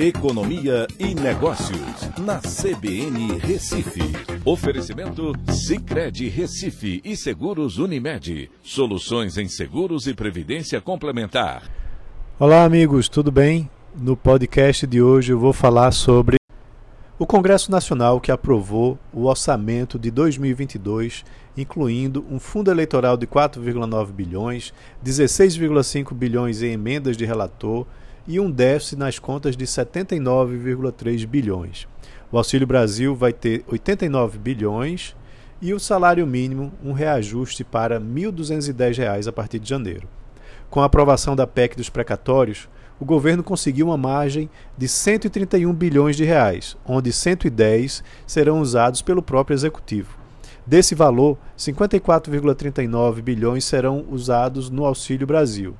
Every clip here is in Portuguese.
Economia e Negócios, na CBN Recife. Oferecimento Cicred Recife e Seguros Unimed. Soluções em seguros e previdência complementar. Olá, amigos, tudo bem? No podcast de hoje eu vou falar sobre o Congresso Nacional que aprovou o orçamento de 2022, incluindo um fundo eleitoral de 4,9 bilhões, 16,5 bilhões em emendas de relator e um déficit nas contas de 79,3 bilhões. O Auxílio Brasil vai ter 89 bilhões e o salário mínimo um reajuste para R$ 1.210 a partir de janeiro. Com a aprovação da PEC dos precatórios, o governo conseguiu uma margem de 131 bilhões de reais, onde 110 serão usados pelo próprio executivo. Desse valor, 54,39 bilhões serão usados no Auxílio Brasil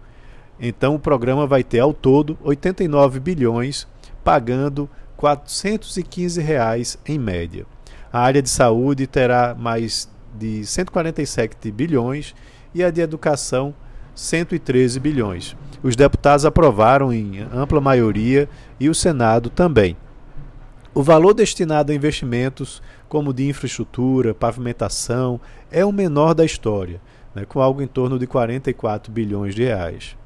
então o programa vai ter ao todo 89 bilhões, pagando 415 reais em média. A área de saúde terá mais de 147 bilhões e a de educação 113 bilhões. Os deputados aprovaram em ampla maioria e o Senado também. O valor destinado a investimentos como de infraestrutura, pavimentação, é o menor da história, né, com algo em torno de 44 bilhões de reais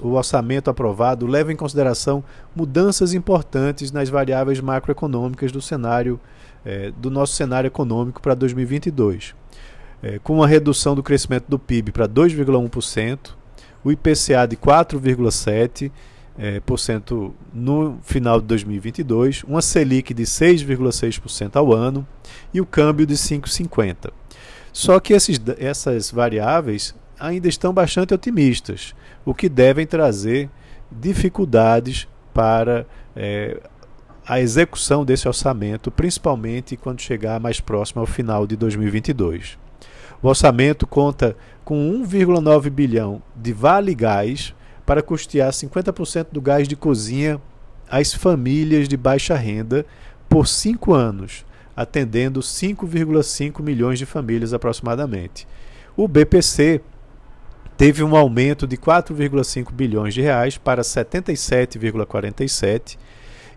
o orçamento aprovado leva em consideração mudanças importantes nas variáveis macroeconômicas do cenário é, do nosso cenário econômico para 2022, é, com uma redução do crescimento do PIB para 2,1%, o IPCA de 4,7% é, no final de 2022, uma Selic de 6,6% ao ano e o câmbio de 5,50. Só que esses, essas variáveis ainda estão bastante otimistas, o que devem trazer dificuldades para é, a execução desse orçamento, principalmente quando chegar mais próximo ao final de 2022. O orçamento conta com 1,9 bilhão de vale gás para custear 50% do gás de cozinha às famílias de baixa renda por cinco anos, atendendo 5,5 milhões de famílias aproximadamente. O BPC teve um aumento de 4,5 bilhões de reais para 77,47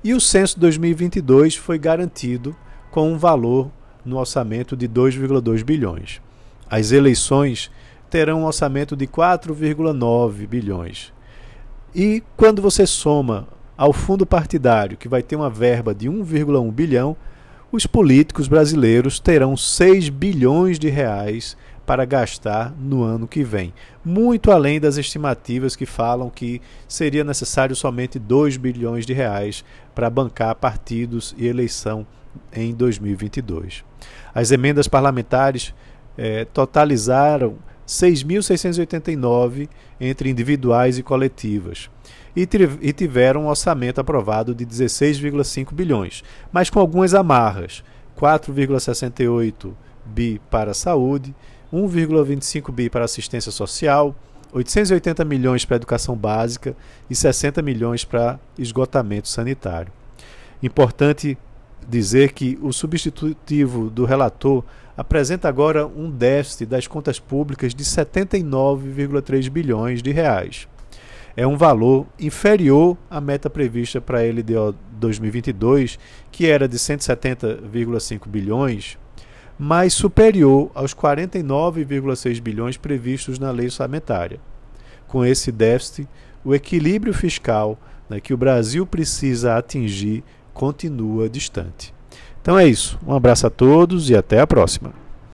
e o censo 2022 foi garantido com um valor no orçamento de 2,2 bilhões. As eleições terão um orçamento de 4,9 bilhões. E quando você soma ao fundo partidário, que vai ter uma verba de 1,1 bilhão, os políticos brasileiros terão 6 bilhões de reais para gastar no ano que vem, muito além das estimativas que falam que seria necessário somente 2 bilhões de reais para bancar partidos e eleição em 2022. As emendas parlamentares eh, totalizaram 6.689 entre individuais e coletivas e, e tiveram um orçamento aprovado de 16,5 bilhões, mas com algumas amarras: 4,68 bi para a saúde, 1,25 bi para assistência social, 880 milhões para educação básica e 60 milhões para esgotamento sanitário. Importante dizer que o substitutivo do relator apresenta agora um déficit das contas públicas de 79,3 bilhões de reais. É um valor inferior à meta prevista para a LDO 2022, que era de 170,5 bilhões mas superior aos 49,6 bilhões previstos na lei orçamentária. Com esse déficit, o equilíbrio fiscal né, que o Brasil precisa atingir continua distante. Então é isso. Um abraço a todos e até a próxima.